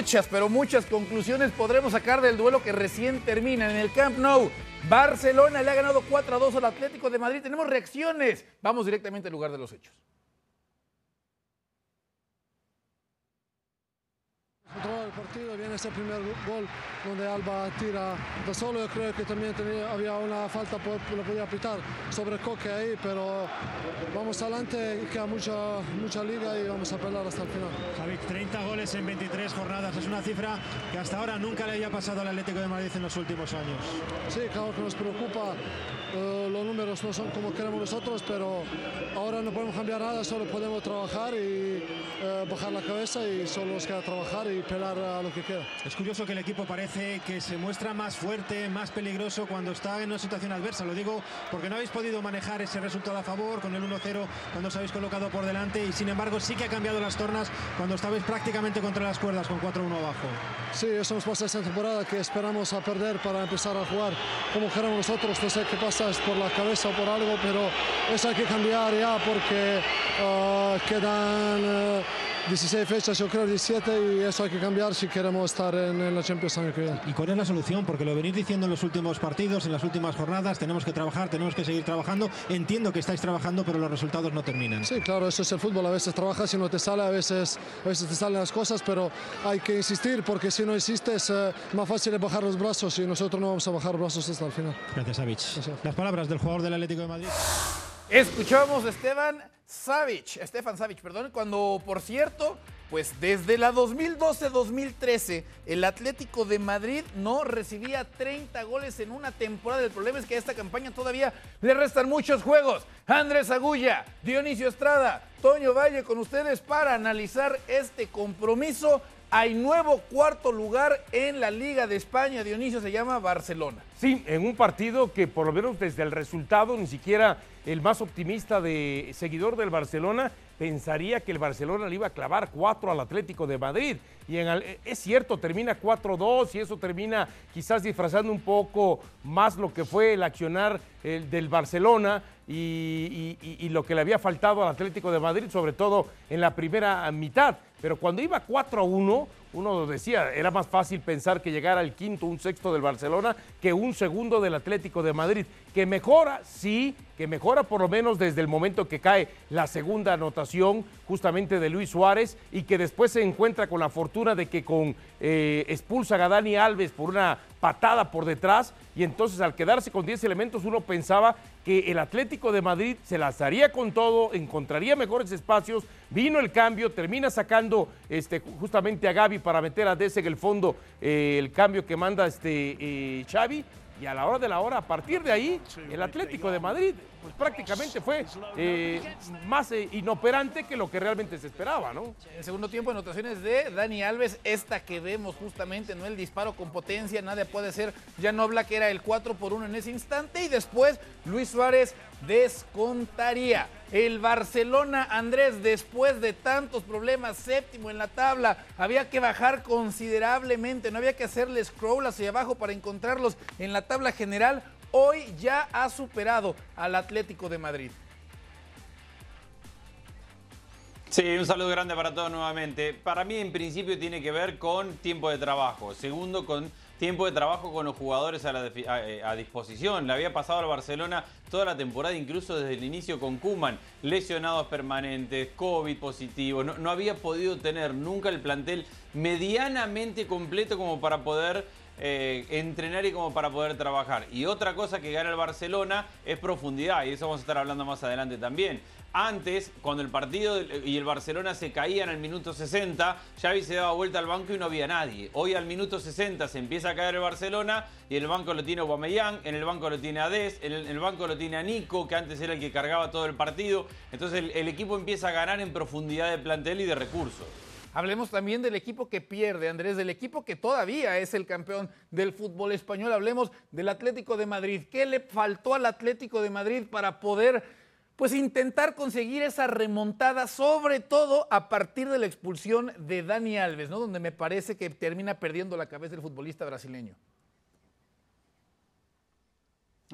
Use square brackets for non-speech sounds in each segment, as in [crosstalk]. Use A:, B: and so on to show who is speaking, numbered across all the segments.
A: muchas, pero muchas conclusiones podremos sacar del duelo que recién termina en el Camp Nou. Barcelona le ha ganado 4 a 2 al Atlético de Madrid. Tenemos reacciones. Vamos directamente al lugar de los hechos.
B: Controlar el partido, viene ese primer gol donde Alba tira de solo. Yo creo que también tenía, había una falta, lo podía pitar sobre Coque ahí, pero vamos adelante, queda mucha, mucha liga y vamos a pelear hasta el final.
C: Javi, 30 goles en 23 jornadas, es una cifra que hasta ahora nunca le había pasado al Atlético de Madrid en los últimos años.
B: Sí, claro que nos preocupa. Eh, los números no son como queremos nosotros, pero ahora no podemos cambiar nada, solo podemos trabajar y eh, bajar la cabeza y solo nos queda trabajar y pelar a lo que queda.
C: Es curioso que el equipo parece que se muestra más fuerte, más peligroso cuando está en una situación adversa. Lo digo porque no habéis podido manejar ese resultado a favor con el 1-0 cuando os habéis colocado por delante y sin embargo sí que ha cambiado las tornas cuando estabais prácticamente contra las cuerdas con 4-1 abajo.
B: Sí, eso nos pasa esta temporada que esperamos a perder para empezar a jugar como queremos nosotros. No sé qué pasa es por la cabeza o por algo, pero eso hay que cambiar ya porque uh, quedan uh, 16 fechas, yo creo 17 y eso hay que cambiar si queremos estar en, en la Champions año que viene.
C: ¿Y cuál es la solución? Porque lo venís diciendo en los últimos partidos, en las últimas jornadas, tenemos que trabajar, tenemos que seguir trabajando. Entiendo que estáis trabajando, pero los resultados no terminan.
B: Sí, claro, eso es el fútbol. A veces trabajas y no te sale, a veces, a veces te salen las cosas, pero hay que insistir porque si no insistes, eh, más fácil es bajar los brazos y nosotros no vamos a bajar brazos hasta el final.
C: Gracias, Avich. Las palabras del jugador del Atlético de Madrid.
A: Escuchamos a Esteban Savic, Estefan Savic, perdón, cuando por cierto, pues desde la 2012-2013 el Atlético de Madrid no recibía 30 goles en una temporada. El problema es que a esta campaña todavía le restan muchos juegos. Andrés Agulla, Dionisio Estrada, Toño Valle con ustedes para analizar este compromiso. Hay nuevo cuarto lugar en la Liga de España. Dionisio se llama Barcelona.
D: Sí, en un partido que por lo menos desde el resultado ni siquiera el más optimista de seguidor del Barcelona pensaría que el Barcelona le iba a clavar 4 al Atlético de Madrid. Y en, es cierto, termina 4-2 y eso termina quizás disfrazando un poco más lo que fue el accionar el, del Barcelona y, y, lo que le había faltado al Atlético de Madrid, sobre todo en la primera mitad. Pero cuando iba 4-1, uno decía, era más fácil pensar que llegara el quinto, un sexto del Barcelona que un segundo del Atlético de Madrid. Que mejora, sí, que mejora por lo menos desde el momento que cae la segunda anotación justamente de Luis Suárez y que después se encuentra con la fortuna de que con eh, expulsa a Dani Alves por una patada por detrás y entonces al quedarse con 10 elementos uno pensaba que el Atlético de Madrid se lanzaría con todo, encontraría mejores espacios, vino el cambio, termina sacando este, justamente a Gaby para meter a Dese en el fondo eh, el cambio que manda este, eh, Xavi y a la hora de la hora, a partir de ahí, el Atlético de Madrid pues prácticamente fue eh, más eh, inoperante que lo que realmente se esperaba, ¿no?
A: En segundo tiempo, anotaciones de Dani Alves, esta que vemos justamente, ¿no? El disparo con potencia, nadie puede ser, ya no habla que era el 4 por 1 en ese instante, y después Luis Suárez descontaría. El Barcelona, Andrés, después de tantos problemas, séptimo en la tabla, había que bajar considerablemente, no había que hacerle scroll hacia abajo para encontrarlos en la tabla general hoy ya ha superado al Atlético de Madrid.
E: Sí, un saludo grande para todos nuevamente. Para mí en principio tiene que ver con tiempo de trabajo. Segundo, con tiempo de trabajo con los jugadores a, a, disposición. Le había pasado al Barcelona toda la temporada, incluso desde el inicio con Kuman, lesionados permanentes, COVID positivo. No había podido tener nunca el plantel medianamente completo como para poder eh, entrenar y como para poder trabajar. Y otra cosa que gana el Barcelona es profundidad, y eso vamos a estar hablando más adelante también. Antes, cuando el partido y el Barcelona se caían al minuto 60, Xavi se daba vuelta al banco y no había nadie. Hoy al minuto 60 se empieza a caer el Barcelona y el banco lo tiene Aubameyang, en el banco lo tiene Ades, en el, banco lo tiene a Nico, que antes era el que cargaba todo el partido. Entonces el equipo empieza a ganar en profundidad de plantel y de recursos.
A: Hablemos también del equipo que pierde, Andrés, del equipo que todavía es el campeón del fútbol español. Hablemos del Atlético de Madrid. ¿Qué le faltó al Atlético de Madrid para poder pues intentar conseguir esa remontada, sobre todo a partir de la expulsión de Dani Alves, ¿no? Donde me parece que termina perdiendo la cabeza el futbolista brasileño.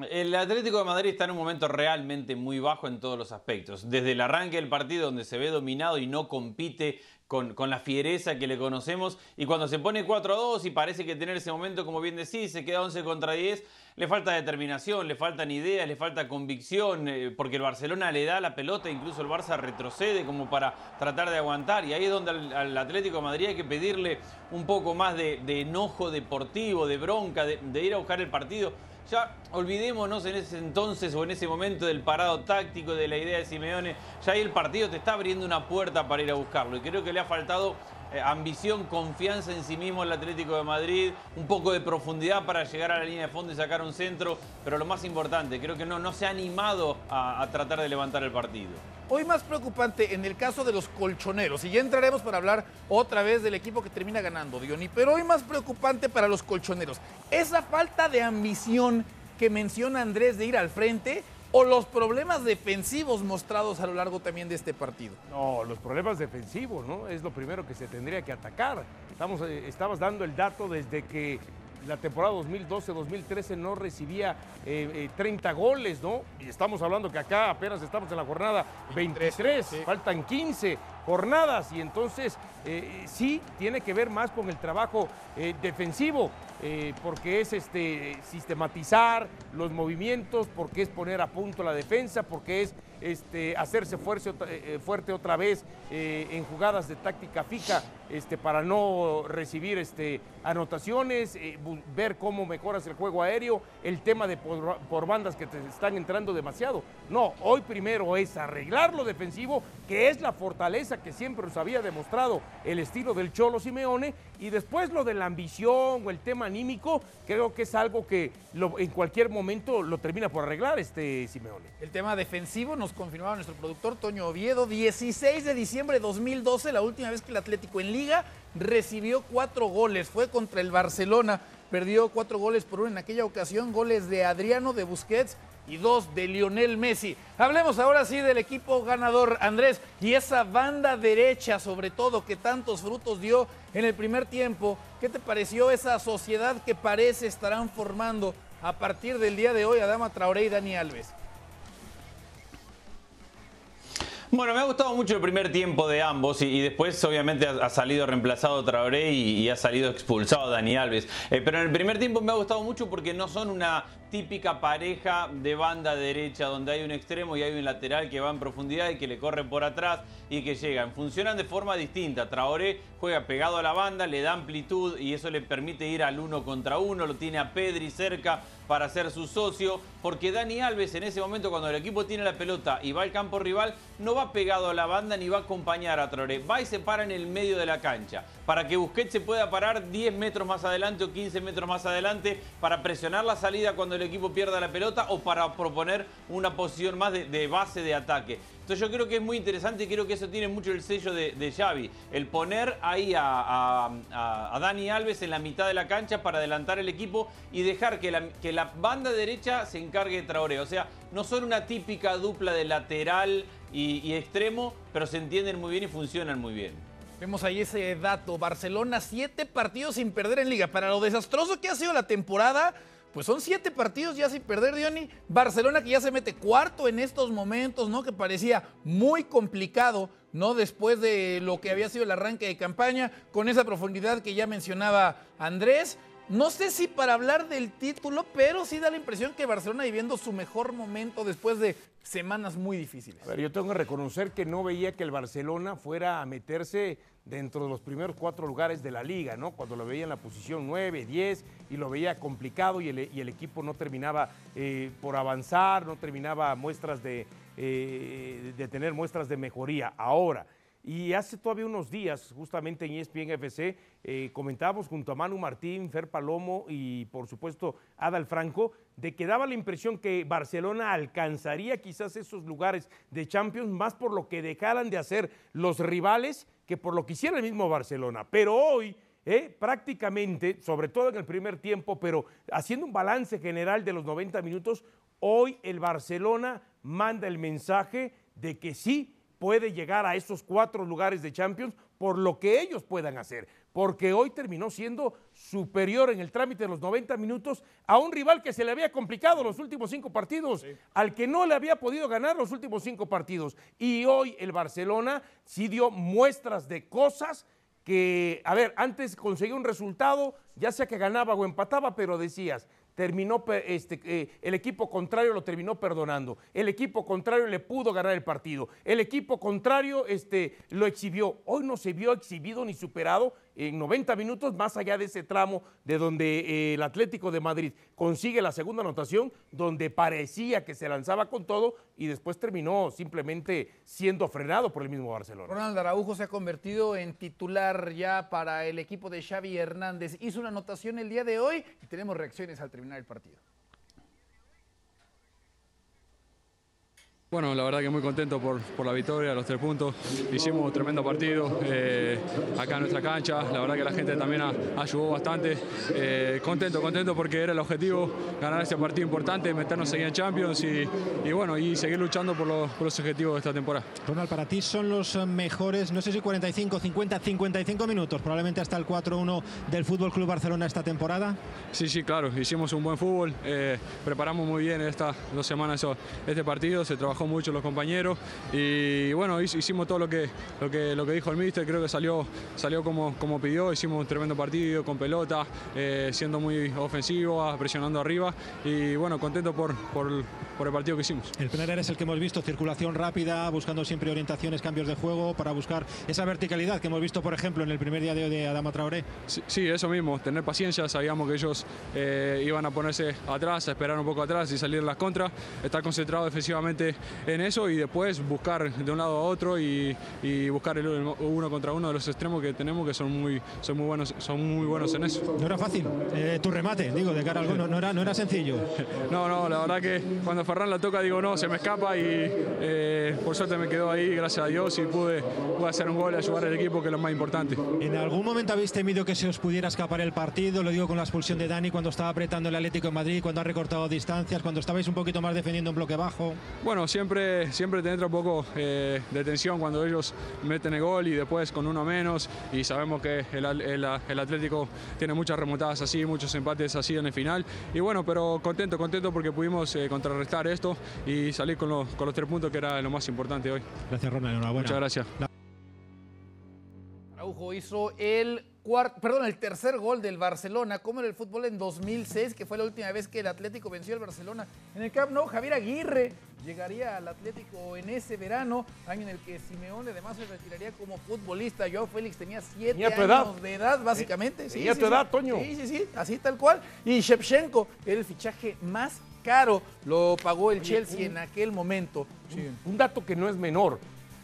E: El Atlético de Madrid está en un momento realmente muy bajo en todos los aspectos. Desde el arranque del partido donde se ve dominado y no compite con, con, la fiereza que le conocemos. Y cuando se pone 4 a 2 y parece que tener ese momento, como bien decís, se queda 11 contra 10, le falta determinación, le faltan ideas, le falta convicción, eh, porque el Barcelona le da la pelota, incluso el Barça retrocede como para tratar de aguantar. Y ahí es donde al, Atlético de Madrid hay que pedirle un poco más de, enojo deportivo, de bronca, de, de ir a buscar el partido. Ya olvidémonos en ese entonces o en ese momento del parado táctico, de la idea de Simeone. Ya ahí el partido te está abriendo una puerta para ir a buscarlo. Y creo que le ha faltado eh, ambición, confianza en sí mismo el Atlético de Madrid, un poco de profundidad para llegar a la línea de fondo y sacar un centro. Pero lo más importante, creo que no, no se ha animado a tratar de levantar el partido.
A: Hoy más preocupante en el caso de los colchoneros, y ya entraremos para hablar otra vez del equipo que termina ganando, Diony, pero hoy más preocupante para los colchoneros, esa falta de ambición que menciona Andrés de ir al frente o los problemas defensivos mostrados a lo largo también de este partido?
D: No, los problemas defensivos, ¿no? Es lo primero que se tendría que atacar. Estamos, eh, estabas dando el dato desde que la temporada 2012-2013 no recibía 30 eh, eh, goles, ¿no? Y estamos hablando que acá apenas estamos en la jornada 23, faltan 15 jornadas y entonces eh, sí tiene que ver más con el trabajo defensivo. porque es este, sistematizar los movimientos, porque es poner a punto la defensa, porque es este, hacerse fuerte, otra vez en jugadas de táctica fija este, para no recibir este, anotaciones, eh, ver cómo mejoras el juego aéreo, el tema de por, bandas que te están entrando demasiado. No, hoy primero es arreglar lo defensivo, que es la fortaleza que siempre nos había demostrado el estilo del Cholo Simeone, y después lo de la ambición o el tema anímico, creo que es algo que en cualquier momento lo termina por arreglar este Simeone.
A: El tema defensivo nos confirmaba nuestro productor Toño Oviedo, 16 de diciembre de 2012, la última vez que el Atlético en liga recibió cuatro goles. Fue contra el Barcelona, perdió cuatro goles por uno en aquella ocasión, goles de Adriano, de Busquets y dos de Lionel Messi. Hablemos ahora sí del equipo ganador, Andrés, y esa banda derecha, sobre todo, que tantos frutos dio en el primer tiempo. ¿Qué te pareció esa sociedad que parece estarán formando a partir del día de hoy Adama Traoré y Dani Alves?
E: Bueno, me ha gustado mucho el primer tiempo de ambos y, después obviamente ha, salido reemplazado Traoré y, ha salido expulsado Dani Alves. Eh, pero en el primer tiempo me ha gustado mucho porque no son una típica pareja de banda derecha donde hay un extremo y hay un lateral que va en profundidad y que le corre por atrás y que llegan. Funcionan de forma distinta. Traoré juega pegado a la banda, le da amplitud y eso le permite ir al uno contra uno. Lo tiene a Pedri cerca para ser su socio. Porque Dani Alves en ese momento cuando el equipo tiene la pelota y va al campo rival no va pegado a la banda ni va a acompañar a Traoré. Va y se para en el medio de la cancha para que Busquets se pueda parar 10 metros más adelante o 15 metros más adelante para presionar la salida cuando el equipo pierda la pelota o para proponer una posición más de, base de ataque. Entonces yo creo que es muy interesante y creo que eso tiene mucho el sello de, Xavi. El poner ahí a, Dani Alves en la mitad de la cancha para adelantar el equipo y dejar que la, que la banda derecha se encargue de Traoré. O sea, no son una típica dupla de lateral y extremo, pero se entienden muy bien y funcionan muy bien.
A: Vemos ahí ese dato. Barcelona, siete partidos sin perder en liga. Para lo desastroso que ha sido la temporada, pues son siete partidos ya sin perder, Diony. Barcelona que ya se mete cuarto en estos momentos, ¿no? Que parecía muy complicado, ¿no? Después de lo que había sido el arranque de campaña, con esa profundidad que ya mencionaba Andrés. No sé si para hablar del título, pero sí da la impresión que Barcelona viviendo su mejor momento después de semanas muy difíciles.
D: A ver, yo tengo que reconocer que no veía que el Barcelona fuera a meterse dentro de los primeros cuatro lugares de la liga, ¿no? Cuando lo veía en la posición 9, 10 y lo veía complicado y el, equipo no terminaba eh, por avanzar, no terminaba muestras de, eh, de tener muestras de mejoría. Ahora, y hace todavía unos días, justamente en ESPN FC, eh, comentábamos junto a Manu Martín, Fer Palomo y por supuesto Adal Franco, de que daba la impresión que Barcelona alcanzaría quizás esos lugares de Champions más por lo que dejaran de hacer los rivales que por lo que hiciera el mismo Barcelona. Pero hoy, eh, prácticamente, sobre todo en el primer tiempo, pero haciendo un balance general de los 90 minutos, hoy el Barcelona manda el mensaje de que sí puede llegar a esos cuatro lugares de Champions por lo que ellos puedan hacer, porque hoy terminó siendo superior en el trámite de los 90 minutos a un rival que se le había complicado los últimos cinco partidos, al que no le había podido ganar los últimos cinco partidos. Y hoy el Barcelona sí dio muestras de cosas que, a ver, antes conseguía un resultado, ya sea que ganaba o empataba, pero decías, terminó, este, eh, el equipo contrario lo terminó perdonando, el equipo contrario le pudo ganar el partido, el equipo contrario este, lo exhibió. Hoy no se vio exhibido ni superado en 90 minutos, más allá de ese tramo de donde eh, el Atlético de Madrid consigue la segunda anotación, donde parecía que se lanzaba con todo y después terminó simplemente siendo frenado por el mismo Barcelona.
A: Ronald Araujo se ha convertido en titular ya para el equipo de Xavi Hernández. Hizo una anotación el día de hoy y tenemos reacciones al terminar el partido.
F: Bueno, la verdad que muy contento por, por la victoria, los tres puntos. Hicimos un tremendo partido eh, acá en nuestra cancha. La verdad que la gente también ayudó bastante. Eh, contento, contento porque era el objetivo ganar ese partido importante, meternos en Champions y, y bueno, y seguir luchando por los, por los, objetivos de esta temporada.
C: Ronald, para ti son los mejores, no sé si 45, 50, 55 minutos, probablemente hasta el 4-1 del Fútbol Club Barcelona esta temporada.
F: Sí, sí, claro. Hicimos un buen fútbol. Eh, preparamos muy bien estas dos semanas este partido. Se trabajó mucho los compañeros y bueno, hicimos todo lo que, lo que, lo que dijo el míster, creo que salió, salió como, como pidió, hicimos un tremendo partido con pelota, eh, siendo muy ofensivo, presionando arriba y bueno, contento por, por, por, el partido que hicimos.
C: El primer es el que hemos visto, circulación rápida, buscando siempre orientaciones, cambios de juego para buscar esa verticalidad que hemos visto, por ejemplo, en el primer día de de Adama Traoré.
F: Sí, eso mismo, tener paciencia, sabíamos que ellos eh, iban a ponerse atrás, a esperar un poco atrás y salir las contras, estar concentrado defensivamente en eso y después buscar de un lado a otro y, y buscar el uno contra uno de los extremos que tenemos que son muy, son muy, buenos, son muy buenos en eso.
C: No era fácil eh, tu remate, digo, de cara al gol, no, era, no era sencillo. [laughs]
F: No, no, la verdad que cuando Ferran la toca digo no, se me escapa y eh, por suerte me quedó ahí, gracias a Dios, y pude, pude hacer un gol y ayudar al equipo, que es lo más importante.
C: ¿En algún momento habéis temido que se os pudiera escapar el partido? Lo digo con la expulsión de Dani cuando estaba apretando el Atlético de Madrid, cuando ha recortado distancias, cuando estabais un poquito más defendiendo un bloque bajo.
F: Bueno, siempre siempre, te entra un poco eh, de tensión cuando ellos meten el gol y después con uno menos y sabemos que el, el, el, Atlético tiene muchas remontadas así, muchos empates así en el final y bueno, pero contento, contento porque pudimos eh, contrarrestar esto y salir con los, con los tres puntos que era lo más importante hoy.
C: Gracias Ronald, enhorabuena.
F: Muchas gracias.
A: Araujo hizo el cuarto, perdón, el tercer gol del Barcelona, como en el fútbol en 2006, que fue la última vez que el Atlético venció al Barcelona. En el Camp Nou, Javier Aguirre llegaría al Atlético en ese verano, año en el que Simeone además se retiraría como futbolista. Joao Félix tenía siete años de edad, básicamente.
D: Sí, tenía tu edad, Toño.
A: Sí, sí, sí, así tal cual. Y Shevchenko, el fichaje más caro, lo pagó el Chelsea en aquel momento.
D: Un dato que no es menor.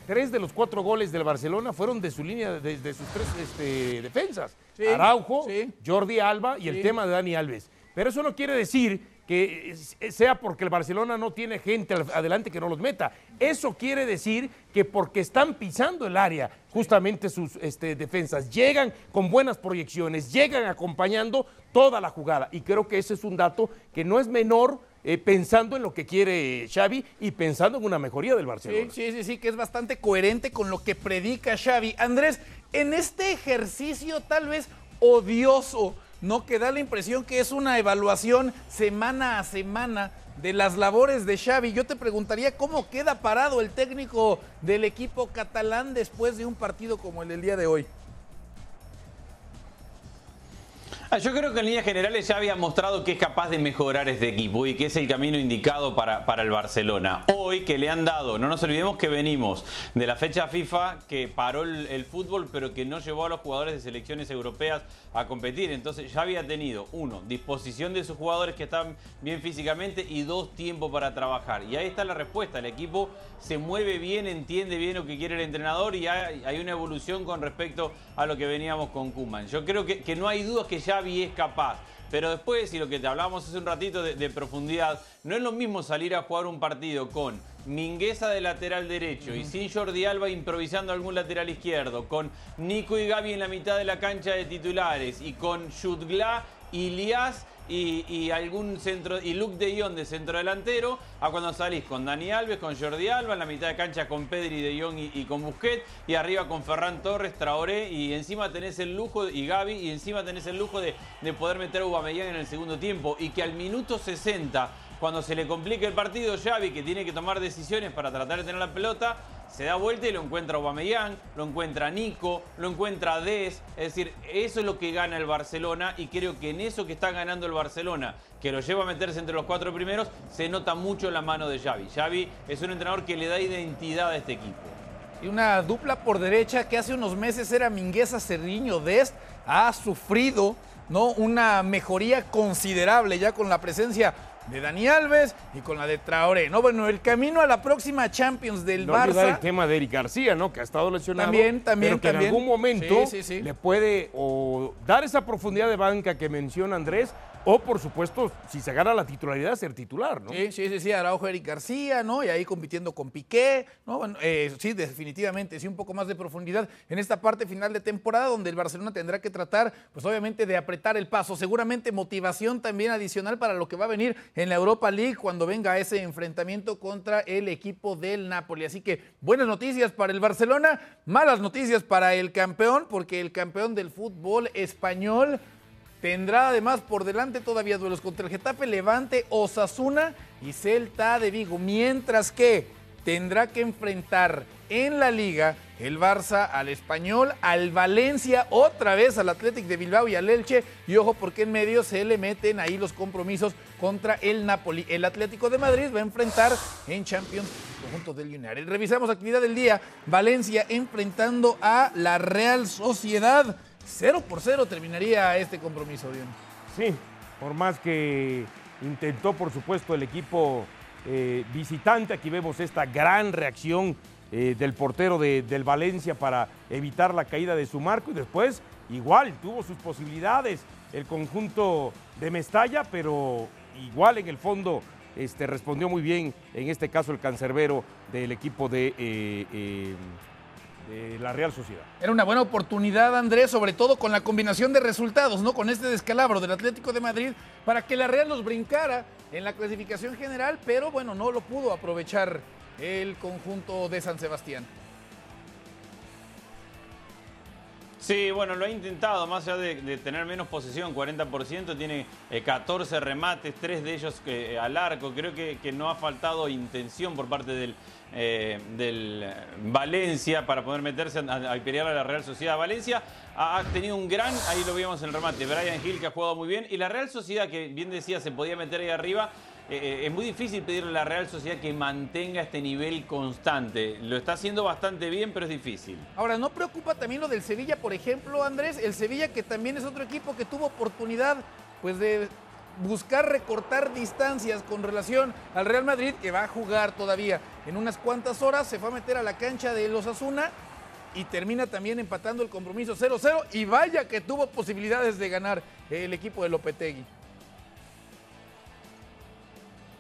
D: Tres de los cuatro goles del Barcelona fueron de su línea, de, sus tres este, defensas. Araujo, Jordi Alba y el tema de Dani Alves. Pero eso no quiere decir que sea porque el Barcelona no tiene gente adelante que no los meta. Eso quiere decir que porque están pisando el área, justamente sus este, defensas, llegan con buenas proyecciones, llegan acompañando toda la jugada. Y creo que ese es un dato que no es menor eh, pensando en lo que quiere Xavi y pensando en una mejoría del Barcelona.
A: Sí, sí, sí, que es bastante coherente con lo que predica Xavi. Andrés, en este ejercicio tal vez odioso, ¿no? Que da la impresión que es una evaluación semana a semana de las labores de Xavi. Yo te preguntaría cómo queda parado el técnico del equipo catalán después de un partido como el del día de hoy.
E: Yo creo que en líneas generales ya había mostrado que es capaz de mejorar este equipo y que es el camino indicado para, para el Barcelona. Hoy que le han dado, no nos olvidemos que venimos de la fecha FIFA que paró el, fútbol pero que no llevó a los jugadores de selecciones europeas a competir. Entonces ya había tenido, uno, disposición de sus jugadores que están bien físicamente y dos, tiempo para trabajar. Y ahí está la respuesta. El equipo se mueve bien, entiende bien lo que quiere el entrenador y hay, una evolución con respecto a lo que veníamos con Kuman. Yo creo que, que no hay dudas que ya y es capaz. Pero después, y lo que te hablábamos hace un ratito de, profundidad, no es lo mismo salir a jugar un partido con Mingueza de lateral derecho y sin Jordi Alba improvisando algún lateral izquierdo, con Nico y Gaby en la mitad de la cancha de titulares y con Jutgla Ilias y, algún centro y Luke de Jong de centro delantero a cuando salís con Dani Alves, con Jordi Alba, en la mitad de cancha con Pedri de Jong y, con Busquets y arriba con Ferran Torres, Traoré y encima tenés el lujo y Gaby y encima tenés el lujo de, poder meter a Aubameyang en el segundo tiempo y que al minuto 60 cuando se le complica el partido, Xavi, que tiene que tomar decisiones para tratar de tener la pelota, se da vuelta y lo encuentra Aubameyang, lo encuentra Nico, lo encuentra Des. Es decir, eso es lo que gana el Barcelona y creo que en eso que está ganando el Barcelona, que lo lleva a meterse entre los cuatro primeros, se nota mucho la mano de Xavi. Xavi es un entrenador que le da identidad a este equipo.
A: Y una dupla por derecha que hace unos meses era Mingueza Cerriño. Des ha sufrido ¿no? una mejoría considerable ya con la presencia de Dani Alves y con la de Traoré, ¿no? Bueno, el camino a la próxima Champions del no Barça.
D: el tema de Eric García, ¿no? Que ha estado lesionado.
A: También, también,
D: pero que
A: en
D: algún momento le puede o dar esa profundidad de banca que menciona Andrés o, por supuesto, si se gana la titularidad, ser titular, ¿no?
A: Sí, sí, sí, sí, Araujo, Eric García, ¿no? Y ahí compitiendo con Piqué, ¿no? Bueno, eh, sí, definitivamente, sí, un poco más de profundidad en esta parte final de temporada, donde el Barcelona tendrá que tratar, pues obviamente, de apretar el paso. Seguramente motivación también adicional para lo que va a venir en la Europa League cuando venga ese enfrentamiento contra el equipo del Napoli. Así que buenas noticias para el Barcelona, malas noticias para el campeón, porque el campeón del fútbol español Tendrá además por delante todavía duelos contra el Getafe, Levante, Osasuna y Celta de Vigo. Mientras que tendrá que enfrentar en la liga el Barça al Español, al Valencia, otra vez al Athletic de Bilbao y al Elche. Y ojo porque en medio se le meten ahí los compromisos contra el Napoli. El Atlético de Madrid va a enfrentar en Champions conjunto del United. Revisamos actividad del día. Valencia enfrentando a la Real Sociedad. 0 por 0 terminaría este compromiso, Dion.
D: Sí, por más que intentó, por supuesto, el equipo eh, visitante, aquí vemos esta gran reacción eh, del portero del Valencia para evitar la caída de su marco y después igual tuvo sus posibilidades el conjunto de Mestalla, pero igual en el fondo este, respondió muy bien, en este caso el cancerbero del equipo de... Eh, de la Real Sociedad.
A: Era una buena oportunidad, Andrés, sobre todo con la combinación de resultados, ¿no? Con este descalabro del Atlético de Madrid, para que la Real los brincara en la clasificación general, pero bueno, no lo pudo aprovechar el conjunto de San Sebastián.
E: Sí, bueno, lo ha intentado, más allá de, tener menos posesión, 40%, tiene 14 eh, remates, tres de ellos eh, al arco. Creo que, no ha faltado intención por parte del, eh, del Valencia para poder meterse a, pelear a la Real Sociedad. Valencia ha, tenido un gran, ahí lo vimos en el remate, Brian Hill que ha jugado muy bien y la Real Sociedad que bien decía se podía meter ahí arriba. Eh, eh, es muy difícil pedirle a la Real Sociedad que mantenga este nivel constante. Lo está haciendo bastante bien, pero es difícil.
A: Ahora, ¿no preocupa también lo del Sevilla, por ejemplo, Andrés? El Sevilla que también es otro equipo que tuvo oportunidad pues de buscar recortar distancias con relación al Real Madrid, que va a jugar todavía en unas cuantas horas, se fue a meter a la cancha de los Asuna y termina también empatando el compromiso 0-0 y vaya que tuvo posibilidades de ganar el equipo de Lopetegui.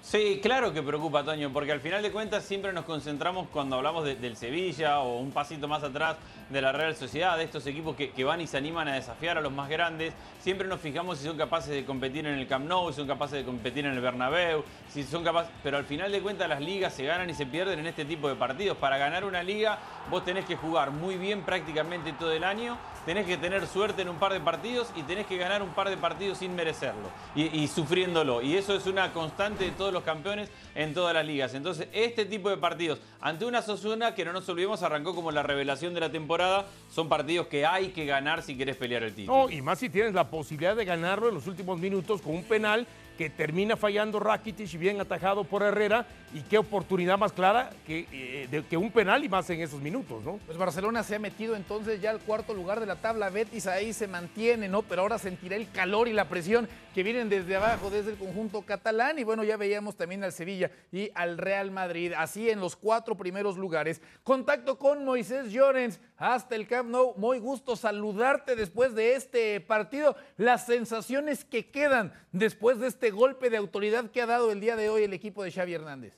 E: Sí, claro que preocupa, Toño, porque al final de cuentas siempre nos concentramos cuando hablamos del Sevilla o un pasito más atrás de la Real Sociedad, de estos equipos que, van y se animan a desafiar a los más grandes. Siempre nos fijamos si son capaces de competir en el Camp Nou, si son capaces de competir en el Bernabéu, si son capaces... Pero al final de cuentas las ligas se ganan y se pierden en este tipo de partidos. Para ganar una liga vos tenés que jugar muy bien prácticamente todo el año, tenés que tener suerte en un par de partidos y tenés que ganar un par de partidos sin merecerlo y, y sufriéndolo. Y eso es una constante de todos los campeones en todas las ligas. Entonces, este tipo de partidos ante una Sosuna que no nos olvidemos arrancó como la revelación de la temporada, son partidos que hay que ganar si querés pelear el título.
D: No, y más si tienes la posibilidad de ganarlo en los últimos minutos con un penal que termina fallando Rakitic y bien atajado por Herrera. Y qué oportunidad más clara que, eh, que un penal y más en esos minutos, ¿no?
A: Pues Barcelona se ha metido entonces ya al cuarto lugar de la tabla. Betis ahí se mantiene, ¿no? Pero ahora sentirá el calor y la presión que vienen desde abajo, desde el conjunto catalán. Y bueno, ya veíamos también al Sevilla y al Real Madrid, así en los cuatro primeros lugares. Contacto con Moisés Llorens hasta el Camp Nou. Muy gusto saludarte después de este partido. Las sensaciones que quedan después de este este golpe de autoridad que ha dado el día de hoy el equipo de Xavi Hernández?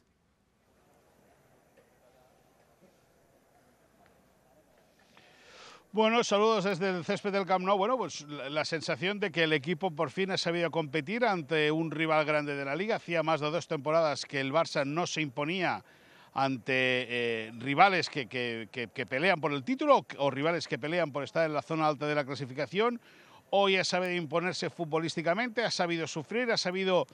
G: Bueno, saludos desde el césped del Camp Nou. Bueno, pues la, sensación de que el equipo por fin ha sabido competir ante un rival grande de la liga. Hacía más de dos temporadas que el Barça no se imponía ante eh, rivales que, que, pelean por el título o rivales que pelean por estar en la zona alta de la clasificación. Hoy ha sabido imponerse futbolísticamente, ha sabido sufrir, ha sabido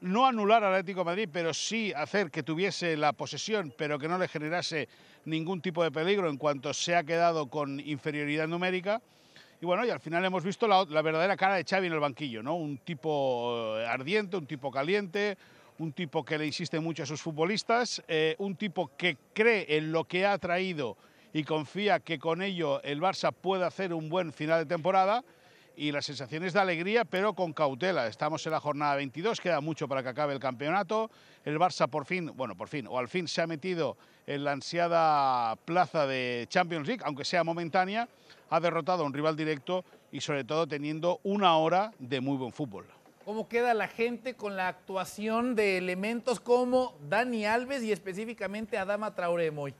G: no anular al Atlético Madrid, pero sí hacer que tuviese la posesión, pero que no le generase ningún tipo de peligro en cuanto se ha quedado con inferioridad numérica. Y bueno, y al final hemos visto la, verdadera cara de Xavi en el banquillo, ¿no? Un tipo eh, ardiente, un tipo caliente, un tipo que le insiste mucho a sus futbolistas, eh, un tipo que cree en lo que ha traído y confía que con ello el Barça puede hacer un buen final de temporada y las sensaciones de alegría, pero con cautela. Estamos en la jornada 22, queda mucho para que acabe el campeonato. El Barça por fin, bueno, por fin, o al fin se ha metido en la ansiada plaza de Champions League, aunque sea momentánea, ha derrotado a un rival directo y sobre todo teniendo una hora de muy buen fútbol.
A: ¿Cómo queda la gente con la actuación de elementos como Dani Alves y específicamente Adama Traoré Moy?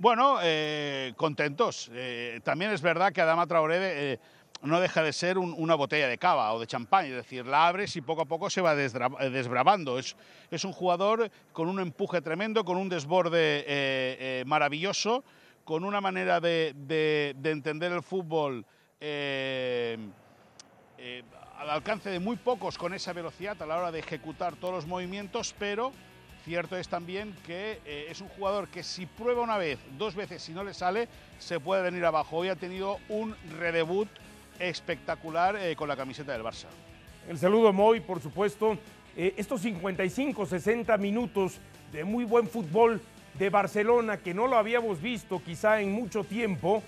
G: Bueno, eh, contentos. Eh, también es verdad que Adama Traoré eh, no deja de ser una botella de cava o de champán, es decir, la abres y poco a poco se va desbravando. Es, es un jugador con un empuje tremendo, con un desborde maravilloso, con una manera de, entender el fútbol al alcance de muy pocos con esa velocidad a la hora de ejecutar todos los movimientos, pero Cierto es también que eh, es un jugador que si prueba una vez, dos veces, si no le sale, se puede venir abajo. Hoy ha tenido un redebut espectacular eh, con la camiseta del Barça.
D: El saludo Moy, por supuesto. Eh, estos 55, 60 minutos de muy buen fútbol de Barcelona que no lo habíamos visto quizá en mucho tiempo.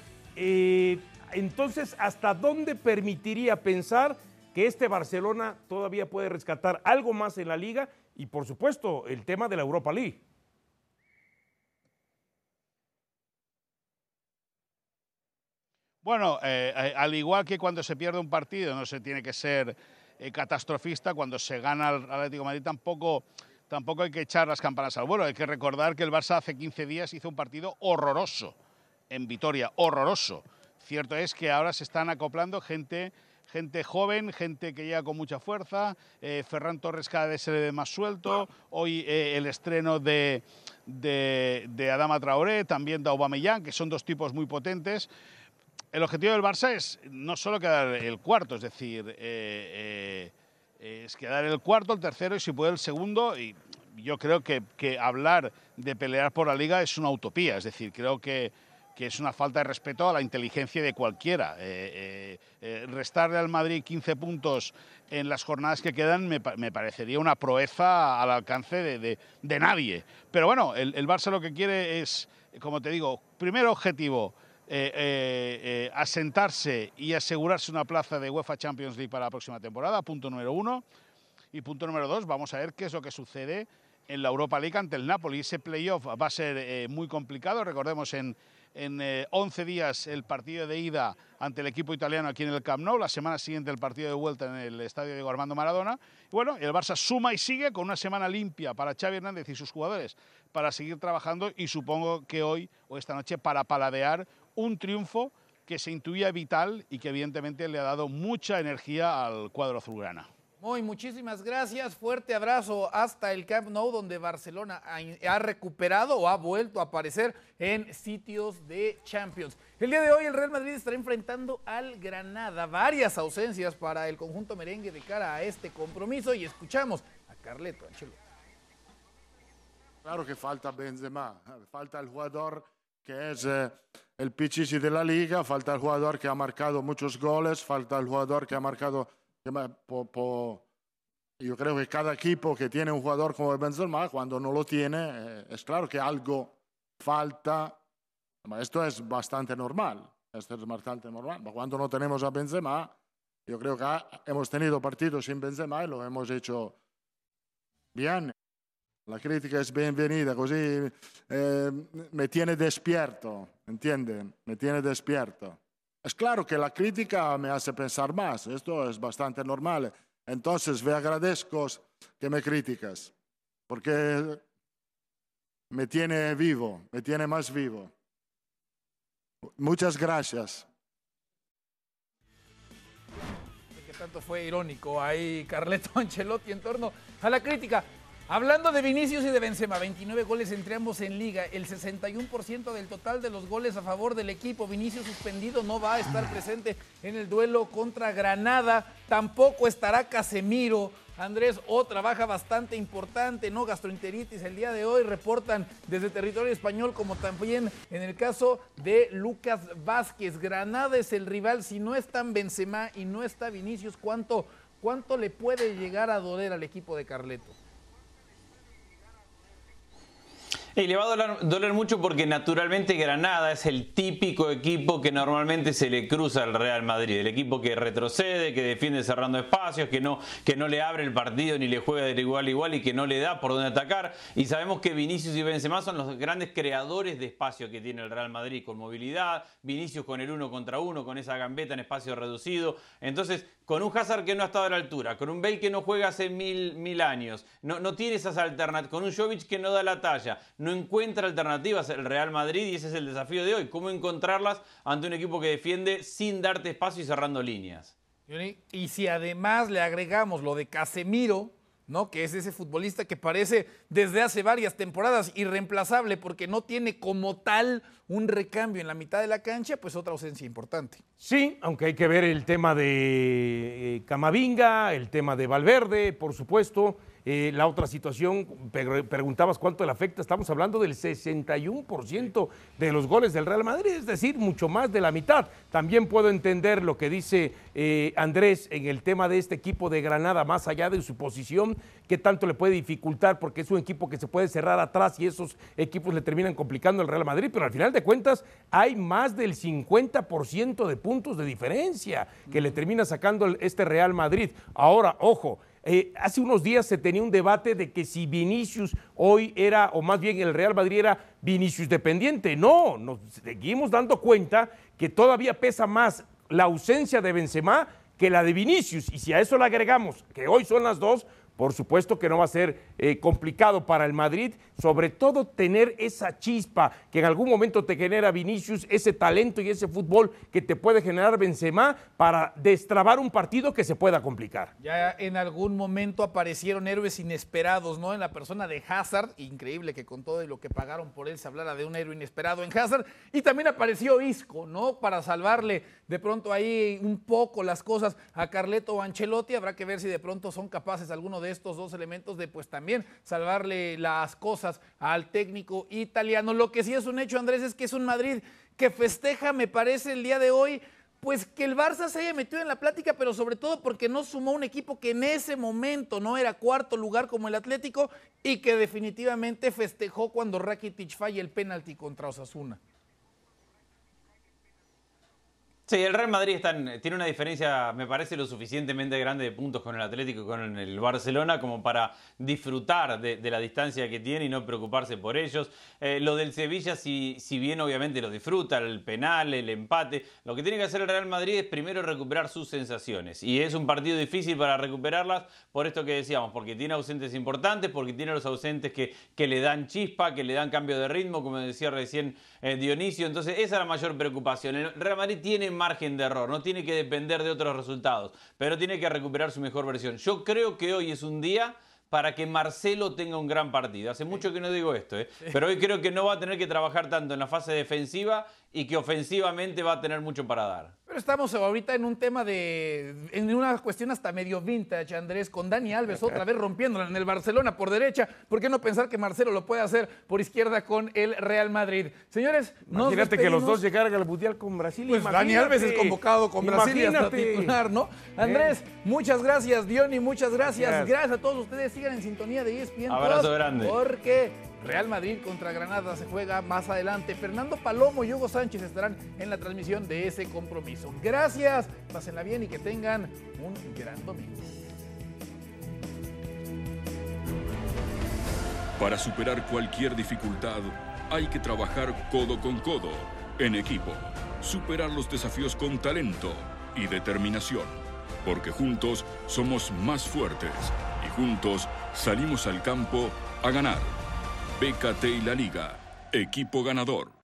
D: entonces, ¿hasta dónde permitiría pensar que este Barcelona todavía puede rescatar algo más en la liga y por supuesto el tema de la Europa League.
G: Bueno, eh, eh, al igual que cuando se pierde un partido no se tiene que ser eh, catastrofista, cuando se gana al Atlético Madrid tampoco, tampoco hay que echar las campanas al vuelo. Hay que recordar que el Barça hace 15 días hizo un partido horroroso en Vitoria, horroroso. Cierto es que ahora se están acoplando gente gente joven, gente que llega con mucha fuerza. Eh, Ferran Torres cada vez se le ve más suelto. Hoy eh, el estreno de, de, Adama Traoré, también de Aubameyang, que son dos tipos muy potentes. El objetivo del Barça es no solo quedar el cuarto, es decir, eh, es quedar el cuarto, el tercero y si puede el segundo. Y yo creo que, que hablar de pelear por la liga es una utopía, es decir, creo que que es una falta de respeto a la inteligencia de cualquiera. Eh, eh, eh, restarle al Madrid 15 puntos en las jornadas que quedan me, parecería una proeza al alcance de, nadie. Pero bueno, el, Barça lo que quiere es, como te digo, primer objetivo, asentarse y asegurarse una plaza de UEFA Champions League para la próxima temporada, punto número uno. Y punto número dos, vamos a ver qué es lo que sucede en la Europa League ante el Napoli. Ese playoff va a ser muy complicado, recordemos en en 11 eh, días el partido de ida ante el equipo italiano aquí en el Camp Nou, la semana siguiente el partido de vuelta en el estadio de Armando Maradona. bueno, el Barça suma y sigue con una semana limpia para Xavi Hernández y sus jugadores para seguir trabajando y supongo que hoy o esta noche para paladear un triunfo que se intuía vital y que evidentemente le ha dado mucha energía al cuadro azulgrana.
A: Muy, muchísimas gracias. Fuerte abrazo hasta el Camp Nou, donde Barcelona ha, recuperado o ha vuelto a aparecer en sitios de Champions. El día de hoy el Real Madrid estará enfrentando al Granada. Varias ausencias para el conjunto merengue de cara a este compromiso y escuchamos a Carleto Ancelotti.
H: Claro que falta Benzema, falta el jugador que es eh, el pichichi de la liga, falta el jugador que ha marcado muchos goles, falta el jugador que ha marcado yo creo que cada equipo que tiene un jugador como Benzema, cuando no lo tiene, eh, es claro que algo falta. Esto es bastante normal. Esto es bastante normal. Cuando no tenemos a Benzema, yo creo que hemos tenido partidos sin Benzema y lo hemos hecho bien. La crítica es bienvenida, así eh, me tiene despierto, ¿entienden? Me tiene despierto. Es claro que la crítica me hace pensar más, esto es bastante normal. Entonces, me agradezco que me criticas, porque me tiene vivo, me tiene más vivo. Muchas gracias.
A: Que tanto fue irónico ahí Carleto [laughs] Ancelotti en torno a la crítica. Hablando de Vinicius y de Benzema, 29 goles entre ambos en liga, el 61% del total de los goles a favor del equipo. Vinicius suspendido no va a estar presente en el duelo contra Granada, tampoco estará Casemiro. Andrés, otra baja bastante importante, ¿no? Gastroenteritis el día de hoy, reportan desde territorio español, como también en el caso de Lucas Vázquez. Granada es el rival, si no está Benzema y no está Vinicius, ¿cuánto, cuánto le puede llegar a doler al equipo de Carleto?
E: Y le va a doler, mucho porque naturalmente Granada es el típico equipo que normalmente se le cruza al Real Madrid. El equipo que retrocede, que defiende cerrando espacios, que no, que no le abre el partido ni le juega de igual a igual y que no le da por dónde atacar. Y sabemos que Vinicius y Benzema son los grandes creadores de espacio que tiene el Real Madrid con movilidad. Vinicius con el uno contra uno, con esa gambeta en espacio reducido. Entonces, con un Hazard que no ha estado a la altura, con un Bale que no juega hace mil, mil años, no, no tiene esas alternativas, con un Jovic que no da la talla, no encuentra alternativas el Real Madrid y ese es el desafío de hoy, cómo encontrarlas ante un equipo que defiende sin darte espacio y cerrando líneas.
A: Y si además le agregamos lo de Casemiro, ¿no? Que es ese futbolista que parece desde hace varias temporadas irreemplazable porque no tiene como tal un recambio en la mitad de la cancha, pues otra ausencia importante.
D: Sí, aunque hay que ver el tema de eh, Camavinga, el tema de Valverde, por supuesto. Eh, la otra situación, preguntabas cuánto le afecta, estamos hablando del 61% de los goles del Real Madrid, es decir, mucho más de la mitad. También puedo entender lo que dice eh, Andrés en el tema de este equipo de Granada, más allá de su posición, que tanto le puede dificultar, porque es un equipo que se puede cerrar atrás y esos equipos le terminan complicando al Real Madrid, pero al final de cuentas hay más del 50% de puntos de diferencia que le termina sacando este Real Madrid. Ahora, ojo, eh, hace unos días se tenía un debate de que si Vinicius hoy era, o más bien el Real Madrid era Vinicius dependiente. No, nos seguimos dando cuenta que todavía pesa más la ausencia de Benzema que la de Vinicius. Y si a eso le agregamos que hoy son las dos, por supuesto que no va a ser eh, complicado para el Madrid, sobre todo tener esa chispa que en algún momento te genera Vinicius, ese talento y ese fútbol que te puede generar Benzema para destrabar un partido que se pueda complicar.
A: Ya en algún momento aparecieron héroes inesperados, ¿no? En la persona de Hazard, increíble que con todo lo que pagaron por él se hablara de un héroe inesperado en Hazard, y también apareció Isco, ¿no? Para salvarle de pronto ahí un poco las cosas a Carleto o Ancelotti, habrá que ver si de pronto son capaces alguno de estos dos elementos de pues también salvarle las cosas al técnico italiano. Lo que sí es un hecho, Andrés, es que es un Madrid que festeja, me parece, el día de hoy, pues que el Barça se haya metido en la plática, pero sobre todo porque no sumó un equipo que en ese momento no era cuarto lugar como el Atlético y que definitivamente festejó cuando Rakitic falla el penalti contra Osasuna.
E: Sí, el Real Madrid tiene una diferencia, me parece, lo suficientemente grande de puntos con el Atlético y con el Barcelona como para disfrutar de, la distancia que tiene y no preocuparse por ellos. Eh, lo del Sevilla, si, bien obviamente lo disfruta, el penal, el empate, lo que tiene que hacer el Real Madrid es primero recuperar sus sensaciones. Y es un partido difícil para recuperarlas por esto que decíamos, porque tiene ausentes importantes, porque tiene los ausentes que, que le dan chispa, que le dan cambio de ritmo, como decía recién eh, Dionisio. Entonces, esa es la mayor preocupación. El Real Madrid tiene margen de error, no tiene que depender de otros resultados, pero tiene que recuperar su mejor versión. Yo creo que hoy es un día para que Marcelo tenga un gran partido. Hace mucho que no digo esto, ¿eh? pero hoy creo que no va a tener que trabajar tanto en la fase defensiva y que ofensivamente va a tener mucho para dar.
A: Pero estamos ahorita en un tema de, en una cuestión hasta medio vintage, Andrés, con Dani Alves otra vez rompiéndola en el Barcelona por derecha. ¿Por qué no pensar que Marcelo lo puede hacer por izquierda con el Real Madrid? Señores,
D: imagínate que los dos llegaran al Mundial con Brasil.
A: Pues Dani Alves es convocado con Brasil y hasta titular, ¿no? Andrés, muchas gracias. Diony, muchas gracias. gracias. a todos ustedes. Sigan en sintonía de ESPN.
E: Abrazo grande.
A: Porque Real Madrid contra Granada se juega más adelante. Fernando Palomo y Hugo Sánchez estarán en la transmisión de ese compromiso. Gracias, pásenla bien y que tengan un gran domingo.
I: Para superar cualquier dificultad, hay que trabajar codo con codo, en equipo. Superar los desafíos con talento y determinación. Porque juntos somos más fuertes y juntos salimos al campo a ganar. BKT y la Liga. Equipo ganador.